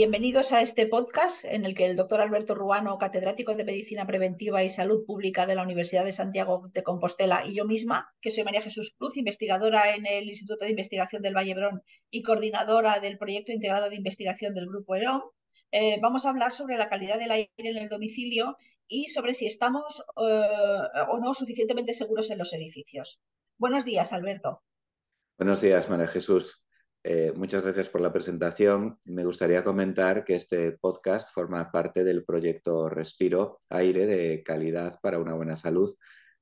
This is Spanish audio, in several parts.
Bienvenidos a este podcast en el que el doctor Alberto Ruano, catedrático de Medicina Preventiva y Salud Pública de la Universidad de Santiago de Compostela, y yo misma, que soy María Jesús Cruz, investigadora en el Instituto de Investigación del Vallebrón y coordinadora del proyecto integrado de investigación del Grupo EROM, eh, vamos a hablar sobre la calidad del aire en el domicilio y sobre si estamos eh, o no suficientemente seguros en los edificios. Buenos días, Alberto. Buenos días, María Jesús. Eh, muchas gracias por la presentación. Me gustaría comentar que este podcast forma parte del proyecto Respiro Aire de Calidad para una Buena Salud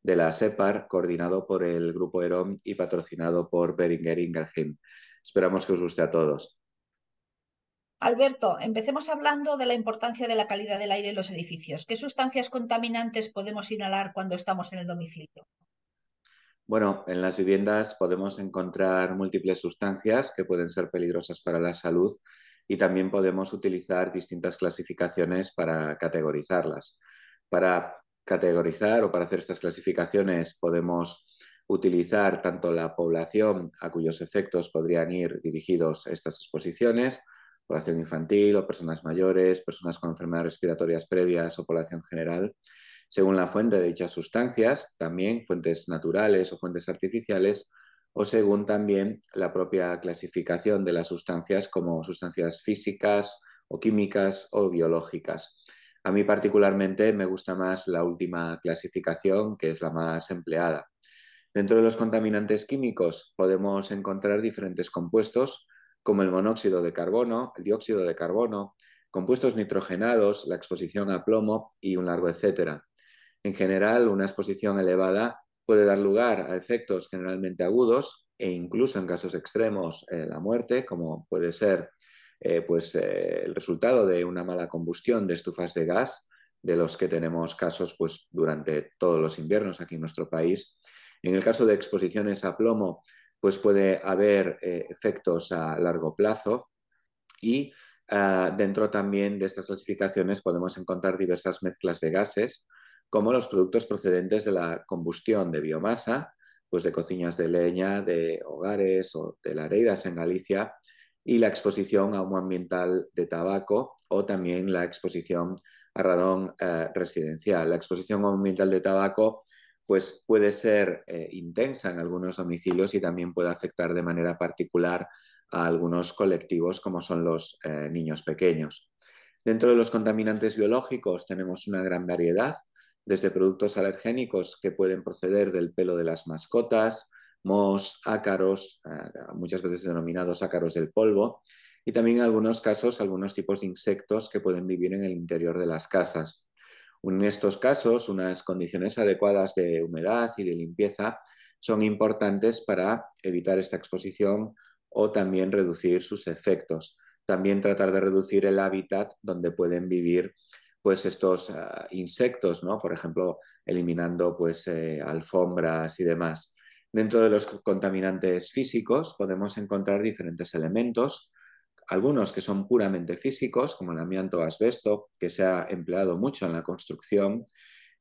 de la SEPAR, coordinado por el Grupo EROM y patrocinado por Beringer Ingelheim. Esperamos que os guste a todos. Alberto, empecemos hablando de la importancia de la calidad del aire en los edificios. ¿Qué sustancias contaminantes podemos inhalar cuando estamos en el domicilio? Bueno, en las viviendas podemos encontrar múltiples sustancias que pueden ser peligrosas para la salud y también podemos utilizar distintas clasificaciones para categorizarlas. Para categorizar o para hacer estas clasificaciones podemos utilizar tanto la población a cuyos efectos podrían ir dirigidos estas exposiciones, población infantil o personas mayores, personas con enfermedades respiratorias previas o población general, según la fuente de dichas sustancias, también fuentes naturales o fuentes artificiales, o según también la propia clasificación de las sustancias como sustancias físicas o químicas o biológicas. A mí particularmente me gusta más la última clasificación, que es la más empleada. Dentro de los contaminantes químicos podemos encontrar diferentes compuestos, como el monóxido de carbono, el dióxido de carbono, compuestos nitrogenados, la exposición a plomo y un largo etcétera. En general, una exposición elevada puede dar lugar a efectos generalmente agudos e incluso en casos extremos eh, la muerte, como puede ser eh, pues, eh, el resultado de una mala combustión de estufas de gas, de los que tenemos casos pues, durante todos los inviernos aquí en nuestro país. En el caso de exposiciones a plomo, pues puede haber efectos a largo plazo y ah, dentro también de estas clasificaciones podemos encontrar diversas mezclas de gases como los productos procedentes de la combustión de biomasa, pues de cocinas de leña, de hogares o de lareiras en Galicia, y la exposición a humo ambiental de tabaco o también la exposición a radón eh, residencial. La exposición a humo ambiental de tabaco pues puede ser eh, intensa en algunos domicilios y también puede afectar de manera particular a algunos colectivos como son los eh, niños pequeños. Dentro de los contaminantes biológicos tenemos una gran variedad desde productos alergénicos que pueden proceder del pelo de las mascotas, mos, ácaros, eh, muchas veces denominados ácaros del polvo, y también en algunos casos algunos tipos de insectos que pueden vivir en el interior de las casas. En estos casos, unas condiciones adecuadas de humedad y de limpieza son importantes para evitar esta exposición o también reducir sus efectos. También tratar de reducir el hábitat donde pueden vivir pues estos ah, insectos, ¿no? Por ejemplo, eliminando pues eh, alfombras y demás. Dentro de los contaminantes físicos podemos encontrar diferentes elementos, algunos que son puramente físicos, como el amianto asbesto, que se ha empleado mucho en la construcción,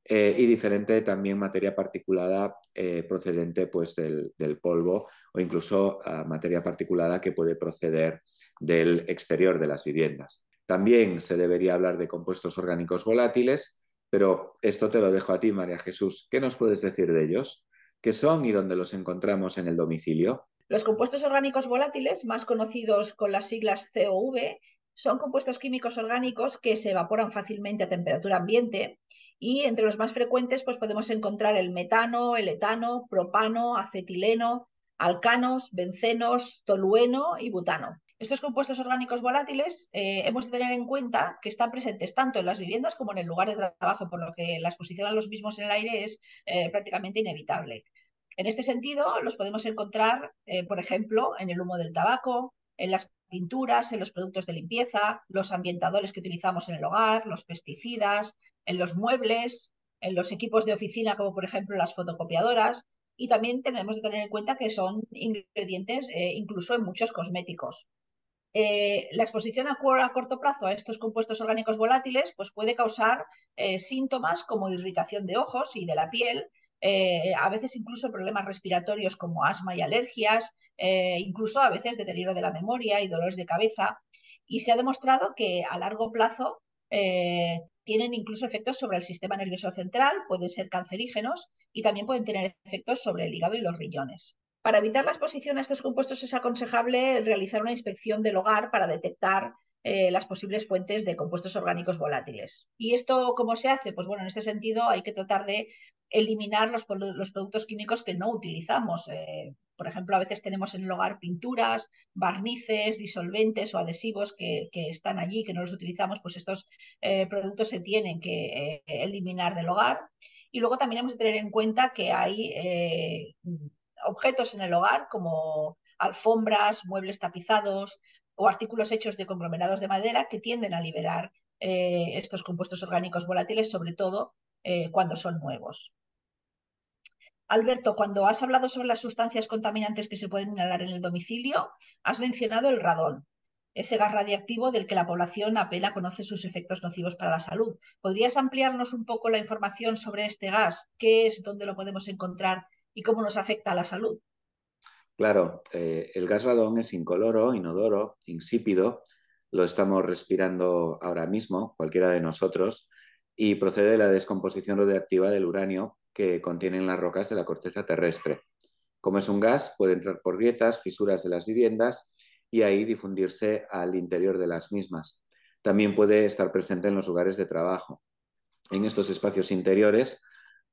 eh, y diferente también materia particulada eh, procedente pues, del, polvo o incluso ah, materia particulada que puede proceder del exterior de las viviendas. También se debería hablar de compuestos orgánicos volátiles, pero esto te lo dejo a ti, María Jesús. ¿Qué nos puedes decir de ellos? ¿Qué son y dónde los encontramos en el domicilio? Los compuestos orgánicos volátiles, más conocidos con las siglas COV, son compuestos químicos orgánicos que se evaporan fácilmente a temperatura ambiente y entre los más frecuentes pues podemos encontrar el metano, el etano, propano, acetileno, alcanos, bencenos, tolueno y butano. Estos compuestos orgánicos volátiles eh, hemos de tener en cuenta que están presentes tanto en las viviendas como en el lugar de trabajo, por lo que la exposición a los mismos en el aire es eh, prácticamente inevitable. En este sentido, los podemos encontrar, eh, por ejemplo, en el humo del tabaco, en las pinturas, en los productos de limpieza, los ambientadores que utilizamos en el hogar, los pesticidas, en los muebles, en los equipos de oficina, como por ejemplo las fotocopiadoras, y también tenemos que tener en cuenta que son ingredientes incluso en muchos cosméticos. Eh, la exposición a, corto plazo a estos compuestos orgánicos volátiles pues puede causar eh, síntomas como irritación de ojos y de la piel eh, a veces incluso problemas respiratorios como asma y alergias, incluso a veces deterioro de la memoria y dolores de cabeza. Y se ha demostrado que a largo plazo tienen incluso efectos sobre el sistema nervioso central, pueden ser cancerígenos y también pueden tener efectos sobre el hígado y los riñones. Para evitar la exposición a estos compuestos es aconsejable realizar una inspección del hogar para detectar eh, las posibles fuentes de compuestos orgánicos volátiles. ¿Y esto cómo se hace? Pues bueno, en este sentido hay que tratar de eliminar los, productos químicos que no utilizamos. Eh, por ejemplo, a veces tenemos en el hogar pinturas, barnices, disolventes o adhesivos que, están allí, que no los utilizamos, pues estos eh, productos se tienen que eliminar del hogar. Y luego también hemos de tener en cuenta que hay objetos en el hogar como alfombras, muebles tapizados, o artículos hechos de conglomerados de madera que tienden a liberar eh, estos compuestos orgánicos volátiles, sobre todo eh, cuando son nuevos. Alberto, cuando has hablado sobre las sustancias contaminantes que se pueden inhalar en el domicilio, has mencionado el radón, ese gas radiactivo del que la población apenas conoce sus efectos nocivos para la salud. ¿Podrías ampliarnos un poco la información sobre este gas? ¿Qué es, dónde lo podemos encontrar y cómo nos afecta a la salud? Claro, eh, el gas radón es incoloro, inodoro, insípido, lo estamos respirando ahora mismo, cualquiera de nosotros, y procede de la descomposición radiactiva del uranio que contienen las rocas de la corteza terrestre. Como es un gas, puede entrar por grietas, fisuras de las viviendas y ahí difundirse al interior de las mismas. También puede estar presente en los lugares de trabajo. En estos espacios interiores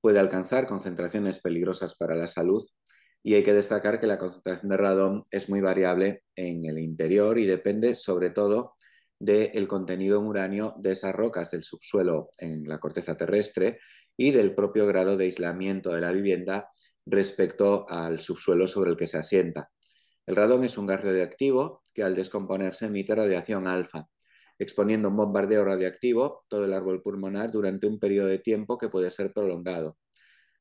puede alcanzar concentraciones peligrosas para la salud y hay que destacar que la concentración de radón es muy variable en el interior y depende sobre todo del contenido en uranio de esas rocas del subsuelo en la corteza terrestre y del propio grado de aislamiento de la vivienda respecto al subsuelo sobre el que se asienta. El radón es un gas radioactivo que al descomponerse emite radiación alfa, exponiendo un bombardeo radiactivo todo el árbol pulmonar durante un periodo de tiempo que puede ser prolongado.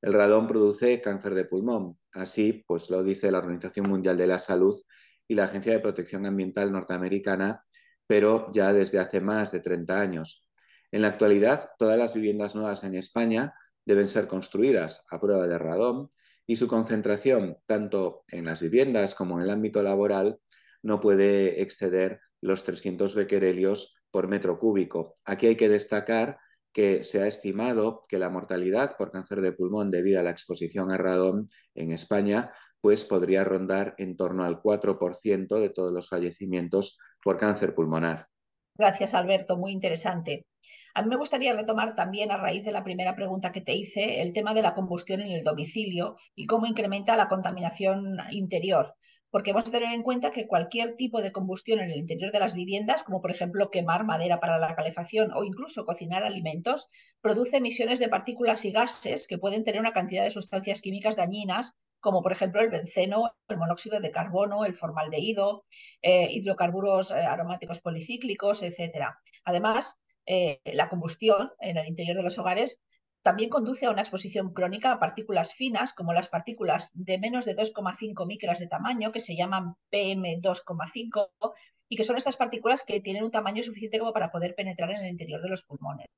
El radón produce cáncer de pulmón. Así, pues lo dice la Organización Mundial de la Salud y la Agencia de Protección Ambiental norteamericana, pero ya desde hace más de 30 años. En la actualidad, todas las viviendas nuevas en España deben ser construidas a prueba de radón y su concentración, tanto en las viviendas como en el ámbito laboral, no puede exceder los 300 becquerelios por metro cúbico. Aquí hay que destacar que se ha estimado que la mortalidad por cáncer de pulmón debido a la exposición a radón en España pues podría rondar en torno al 4% de todos los fallecimientos por cáncer pulmonar. Gracias, Alberto, muy interesante. A mí me gustaría retomar también, a raíz de la primera pregunta que te hice, el tema de la combustión en el domicilio y cómo incrementa la contaminación interior porque hemos de tener en cuenta que cualquier tipo de combustión en el interior de las viviendas, como por ejemplo quemar madera para la calefacción o incluso cocinar alimentos, produce emisiones de partículas y gases que pueden tener una cantidad de sustancias químicas dañinas, como por ejemplo el benceno, el monóxido de carbono, el formaldehído, eh, hidrocarburos eh, aromáticos policíclicos, etc. Además, eh, la combustión en el interior de los hogares también conduce a una exposición crónica a partículas finas, como las partículas de menos de 2,5 micras de tamaño, que se llaman PM2,5, y que son estas partículas que tienen un tamaño suficiente como para poder penetrar en el interior de los pulmones.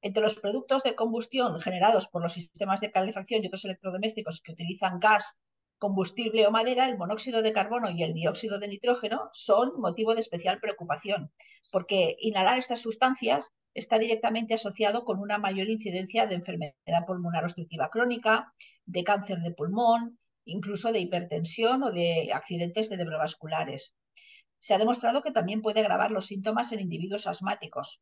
Entre los productos de combustión generados por los sistemas de calefacción y otros electrodomésticos que utilizan gas combustible o madera, el monóxido de carbono y el dióxido de nitrógeno son motivo de especial preocupación, porque inhalar estas sustancias está directamente asociado con una mayor incidencia de enfermedad pulmonar obstructiva crónica, de cáncer de pulmón, incluso de hipertensión o de accidentes cerebrovasculares. Se ha demostrado que también puede agravar los síntomas en individuos asmáticos,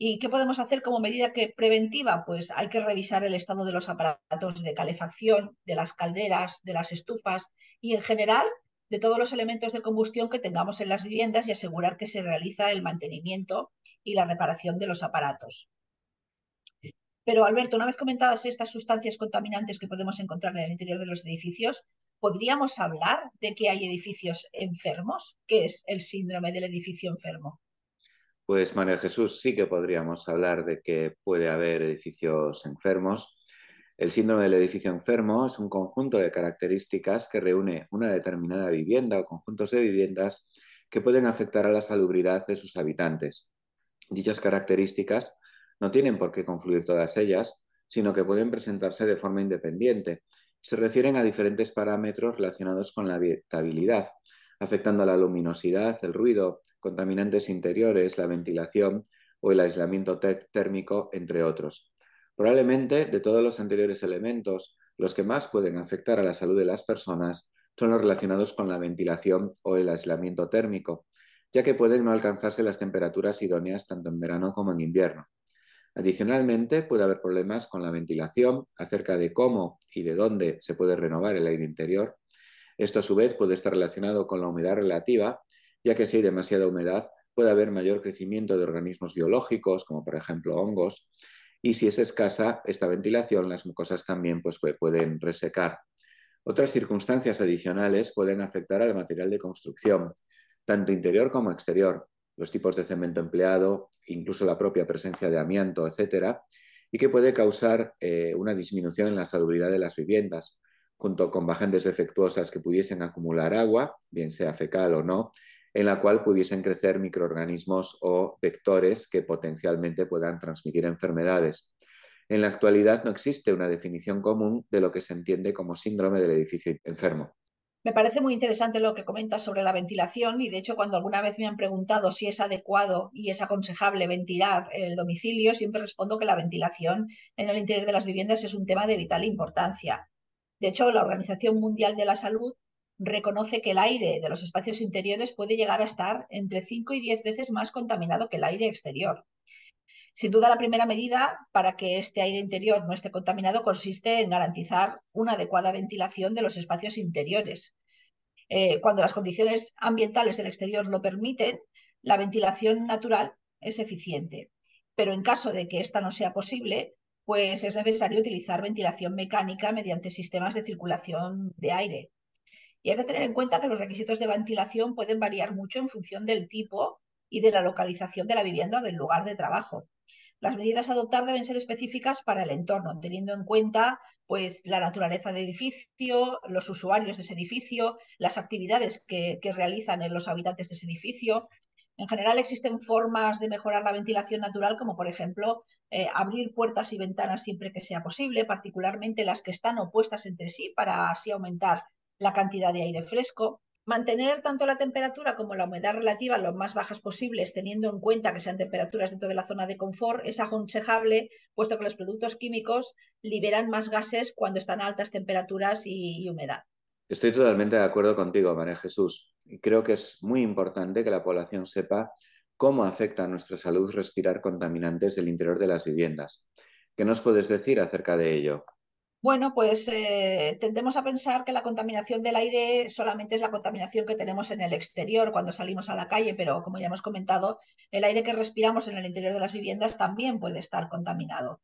¿Y qué podemos hacer como medida que preventiva? Pues hay que revisar el estado de los aparatos de calefacción, de las calderas, de las estufas y en general de todos los elementos de combustión que tengamos en las viviendas y asegurar que se realiza el mantenimiento y la reparación de los aparatos. Pero Alberto, una vez comentadas estas sustancias contaminantes que podemos encontrar en el interior de los edificios, ¿podríamos hablar de que hay edificios enfermos? ¿Qué es el síndrome del edificio enfermo? Pues María Jesús, sí que podríamos hablar de que puede haber edificios enfermos. El síndrome del edificio enfermo es un conjunto de características que reúne una determinada vivienda o conjuntos de viviendas que pueden afectar a la salubridad de sus habitantes. Dichas características no tienen por qué confluir todas ellas, sino que pueden presentarse de forma independiente. Se refieren a diferentes parámetros relacionados con la habitabilidad, afectando a la luminosidad, el ruido, contaminantes interiores, la ventilación o el aislamiento térmico, entre otros. Probablemente de todos los anteriores elementos, los que más pueden afectar a la salud de las personas son los relacionados con la ventilación o el aislamiento térmico, ya que pueden no alcanzarse las temperaturas idóneas tanto en verano como en invierno. Adicionalmente, puede haber problemas con la ventilación acerca de cómo y de dónde se puede renovar el aire interior. Esto a su vez puede estar relacionado con la humedad relativa, ya que si hay demasiada humedad puede haber mayor crecimiento de organismos biológicos, como por ejemplo hongos, y si es escasa esta ventilación, las mucosas también pues, pueden resecar. Otras circunstancias adicionales pueden afectar al material de construcción, tanto interior como exterior, los tipos de cemento empleado, incluso la propia presencia de amianto, etcétera, y que puede causar eh, una disminución en la salubridad de las viviendas, junto con bajantes defectuosas que pudiesen acumular agua, bien sea fecal o no, en la cual pudiesen crecer microorganismos o vectores que potencialmente puedan transmitir enfermedades. En la actualidad no existe una definición común de lo que se entiende como síndrome del edificio enfermo. Me parece muy interesante lo que comentas sobre la ventilación y de hecho cuando alguna vez me han preguntado si es adecuado y es aconsejable ventilar el domicilio, siempre respondo que la ventilación en el interior de las viviendas es un tema de vital importancia. De hecho, la Organización Mundial de la Salud reconoce que el aire de los espacios interiores puede llegar a estar entre 5 y 10 veces más contaminado que el aire exterior. Sin duda, la primera medida para que este aire interior no esté contaminado consiste en garantizar una adecuada ventilación de los espacios interiores. Eh, cuando las condiciones ambientales del exterior lo permiten, la ventilación natural es eficiente. Pero en caso de que esta no sea posible, pues es necesario utilizar ventilación mecánica mediante sistemas de circulación de aire. Y hay que tener en cuenta que los requisitos de ventilación pueden variar mucho en función del tipo y de la localización de la vivienda o del lugar de trabajo. Las medidas a adoptar deben ser específicas para el entorno, teniendo en cuenta pues, la naturaleza del edificio, los usuarios de ese edificio, las actividades que, realizan en los habitantes de ese edificio. En general existen formas de mejorar la ventilación natural, como por ejemplo eh, abrir puertas y ventanas siempre que sea posible, particularmente las que están opuestas entre sí, para así aumentar la cantidad de aire fresco. Mantener tanto la temperatura como la humedad relativa lo más bajas posibles, teniendo en cuenta que sean temperaturas dentro de la zona de confort, es aconsejable, puesto que los productos químicos liberan más gases cuando están a altas temperaturas y, humedad. Estoy totalmente de acuerdo contigo, María Jesús. Creo que es muy importante que la población sepa cómo afecta a nuestra salud respirar contaminantes del interior de las viviendas. ¿Qué nos puedes decir acerca de ello? Bueno, pues eh, tendemos a pensar que la contaminación del aire solamente es la contaminación que tenemos en el exterior cuando salimos a la calle, pero como ya hemos comentado, el aire que respiramos en el interior de las viviendas también puede estar contaminado.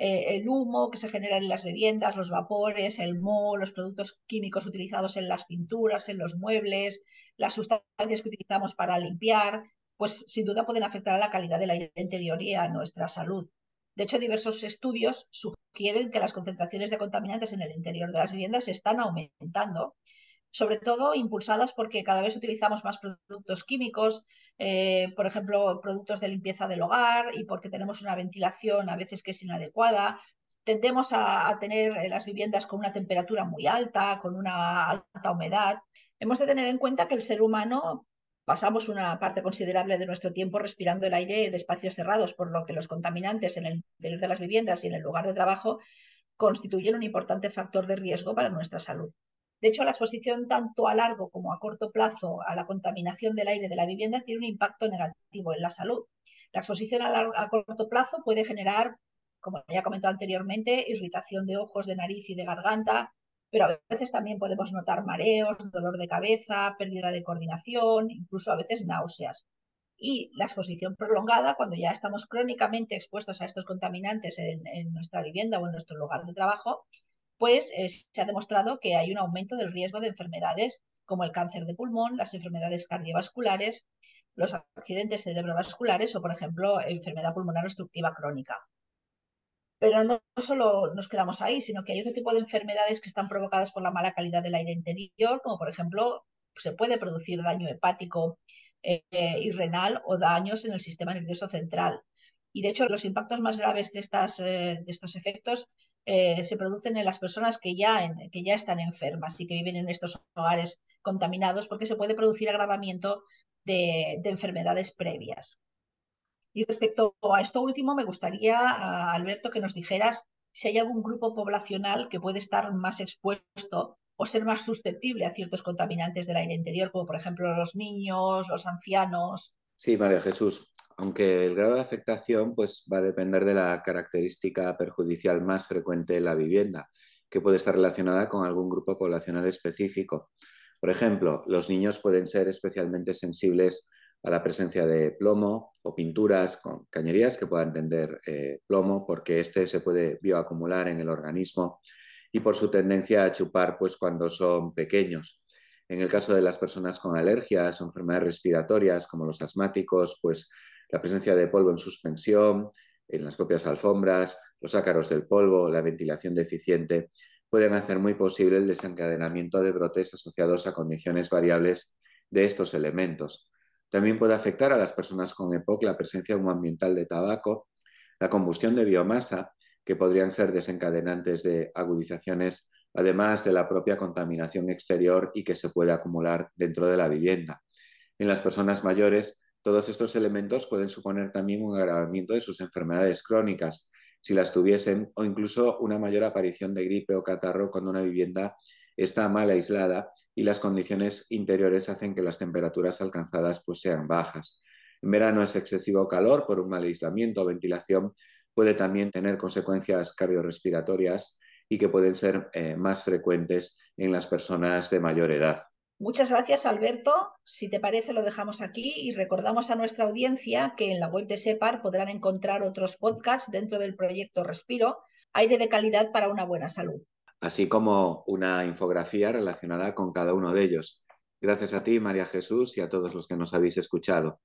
Eh, el humo que se genera en las viviendas, los vapores, el moho, los productos químicos utilizados en las pinturas, en los muebles, las sustancias que utilizamos para limpiar, pues sin duda pueden afectar a la calidad del aire interior y a nuestra salud. De hecho, diversos estudios sugieren que las concentraciones de contaminantes en el interior de las viviendas están aumentando, sobre todo impulsadas porque cada vez utilizamos más productos químicos, eh, por ejemplo, productos de limpieza del hogar y porque tenemos una ventilación a veces que es inadecuada. Tendemos a, a tener las viviendas con una temperatura muy alta, con una alta humedad. Hemos de tener en cuenta que el ser humano pasamos una parte considerable de nuestro tiempo respirando el aire de espacios cerrados, por lo que los contaminantes en el interior de las viviendas y en el lugar de trabajo constituyen un importante factor de riesgo para nuestra salud. De hecho, la exposición tanto a largo como a corto plazo a la contaminación del aire de la vivienda tiene un impacto negativo en la salud. La exposición a, a corto plazo puede generar, como ya he comentado anteriormente, irritación de ojos, de nariz y de garganta, pero a veces también podemos notar mareos, dolor de cabeza, pérdida de coordinación, incluso a veces náuseas. Y la exposición prolongada, cuando ya estamos crónicamente expuestos a estos contaminantes en, nuestra vivienda o en nuestro lugar de trabajo, pues se ha demostrado que hay un aumento del riesgo de enfermedades como el cáncer de pulmón, las enfermedades cardiovasculares, los accidentes cerebrovasculares o, por ejemplo, enfermedad pulmonar obstructiva crónica. Pero no, solo nos quedamos ahí, sino que hay otro tipo de enfermedades que están provocadas por la mala calidad del aire interior, como por ejemplo se puede producir daño hepático eh, y renal o daños en el sistema nervioso central. Y de hecho, los impactos más graves de, estas, eh, de estos efectos eh, se producen en las personas que ya, que ya están enfermas y que viven en estos hogares contaminados, porque se puede producir agravamiento de, enfermedades previas. Y respecto a esto último, me gustaría, Alberto, que nos dijeras si hay algún grupo poblacional que puede estar más expuesto o ser más susceptible a ciertos contaminantes del aire interior, como por ejemplo los niños, los ancianos. Sí, María Jesús. Aunque el grado de afectación pues, va a depender de la característica perjudicial más frecuente en la vivienda, que puede estar relacionada con algún grupo poblacional específico. Por ejemplo, los niños pueden ser especialmente sensibles a la presencia de plomo o pinturas con cañerías que puedan tender eh, plomo porque éste se puede bioacumular en el organismo y por su tendencia a chupar pues, cuando son pequeños. En el caso de las personas con alergias o enfermedades respiratorias como los asmáticos, pues la presencia de polvo en suspensión, en las propias alfombras, los ácaros del polvo, la ventilación deficiente, pueden hacer muy posible el desencadenamiento de brotes asociados a condiciones variables de estos elementos. También puede afectar a las personas con EPOC la presencia ambiental de tabaco, la combustión de biomasa, que podrían ser desencadenantes de agudizaciones, además de la propia contaminación exterior y que se puede acumular dentro de la vivienda. En las personas mayores, todos estos elementos pueden suponer también un agravamiento de sus enfermedades crónicas, si las tuviesen, o incluso una mayor aparición de gripe o catarro cuando una vivienda está mal aislada y las condiciones interiores hacen que las temperaturas alcanzadas pues, sean bajas. En verano es excesivo calor por un mal aislamiento o ventilación, puede también tener consecuencias cardiorrespiratorias y que pueden ser eh, más frecuentes en las personas de mayor edad. Muchas gracias, Alberto. Si te parece, lo dejamos aquí y recordamos a nuestra audiencia que en la web de SEPAR podrán encontrar otros podcasts dentro del proyecto Respiro, aire de calidad para una buena salud. Así como una infografía relacionada con cada uno de ellos. Gracias a ti, María Jesús, y a todos los que nos habéis escuchado.